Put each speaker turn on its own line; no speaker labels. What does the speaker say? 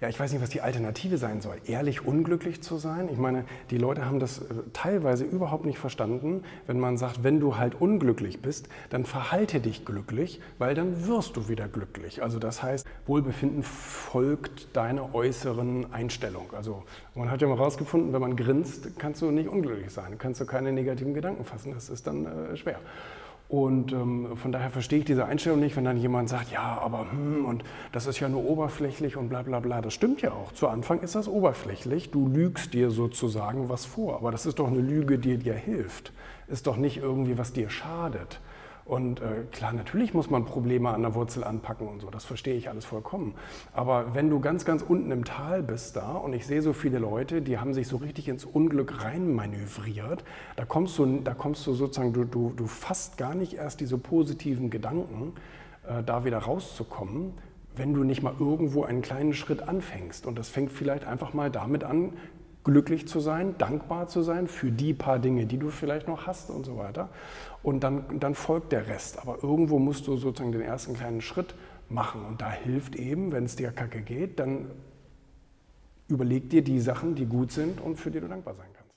ja, ich weiß nicht, was die Alternative sein soll. Ehrlich unglücklich zu sein? Ich meine, die Leute haben das äh, teilweise überhaupt nicht verstanden, wenn man sagt, wenn du halt unglücklich bist, dann verhalte dich glücklich, weil dann wirst du wieder glücklich. Also das heißt, Wohlbefinden folgt deiner äußeren Einstellung. Also man hat ja mal herausgefunden, wenn man grinst, kannst du nicht unglücklich sein, kannst du keine negativen Gedanken fassen. Das ist dann äh, schwer. Und ähm, von daher verstehe ich diese Einstellung nicht, wenn dann jemand sagt, ja, aber hm, und das ist ja nur oberflächlich und bla bla bla. Das stimmt ja auch. Zu Anfang ist das oberflächlich. Du lügst dir sozusagen was vor. Aber das ist doch eine Lüge, die dir hilft. Ist doch nicht irgendwie, was dir schadet. Und äh, klar, natürlich muss man Probleme an der Wurzel anpacken und so, das verstehe ich alles vollkommen. Aber wenn du ganz, ganz unten im Tal bist da und ich sehe so viele Leute, die haben sich so richtig ins Unglück reinmanövriert, da kommst du, da kommst du sozusagen, du, du, du fasst gar nicht erst diese positiven Gedanken, äh, da wieder rauszukommen, wenn du nicht mal irgendwo einen kleinen Schritt anfängst. Und das fängt vielleicht einfach mal damit an, glücklich zu sein, dankbar zu sein für die paar Dinge, die du vielleicht noch hast und so weiter. Und dann, dann folgt der Rest. Aber irgendwo musst du sozusagen den ersten kleinen Schritt machen. Und da hilft eben, wenn es dir kacke geht, dann überleg dir die Sachen, die gut sind und für die du dankbar sein kannst.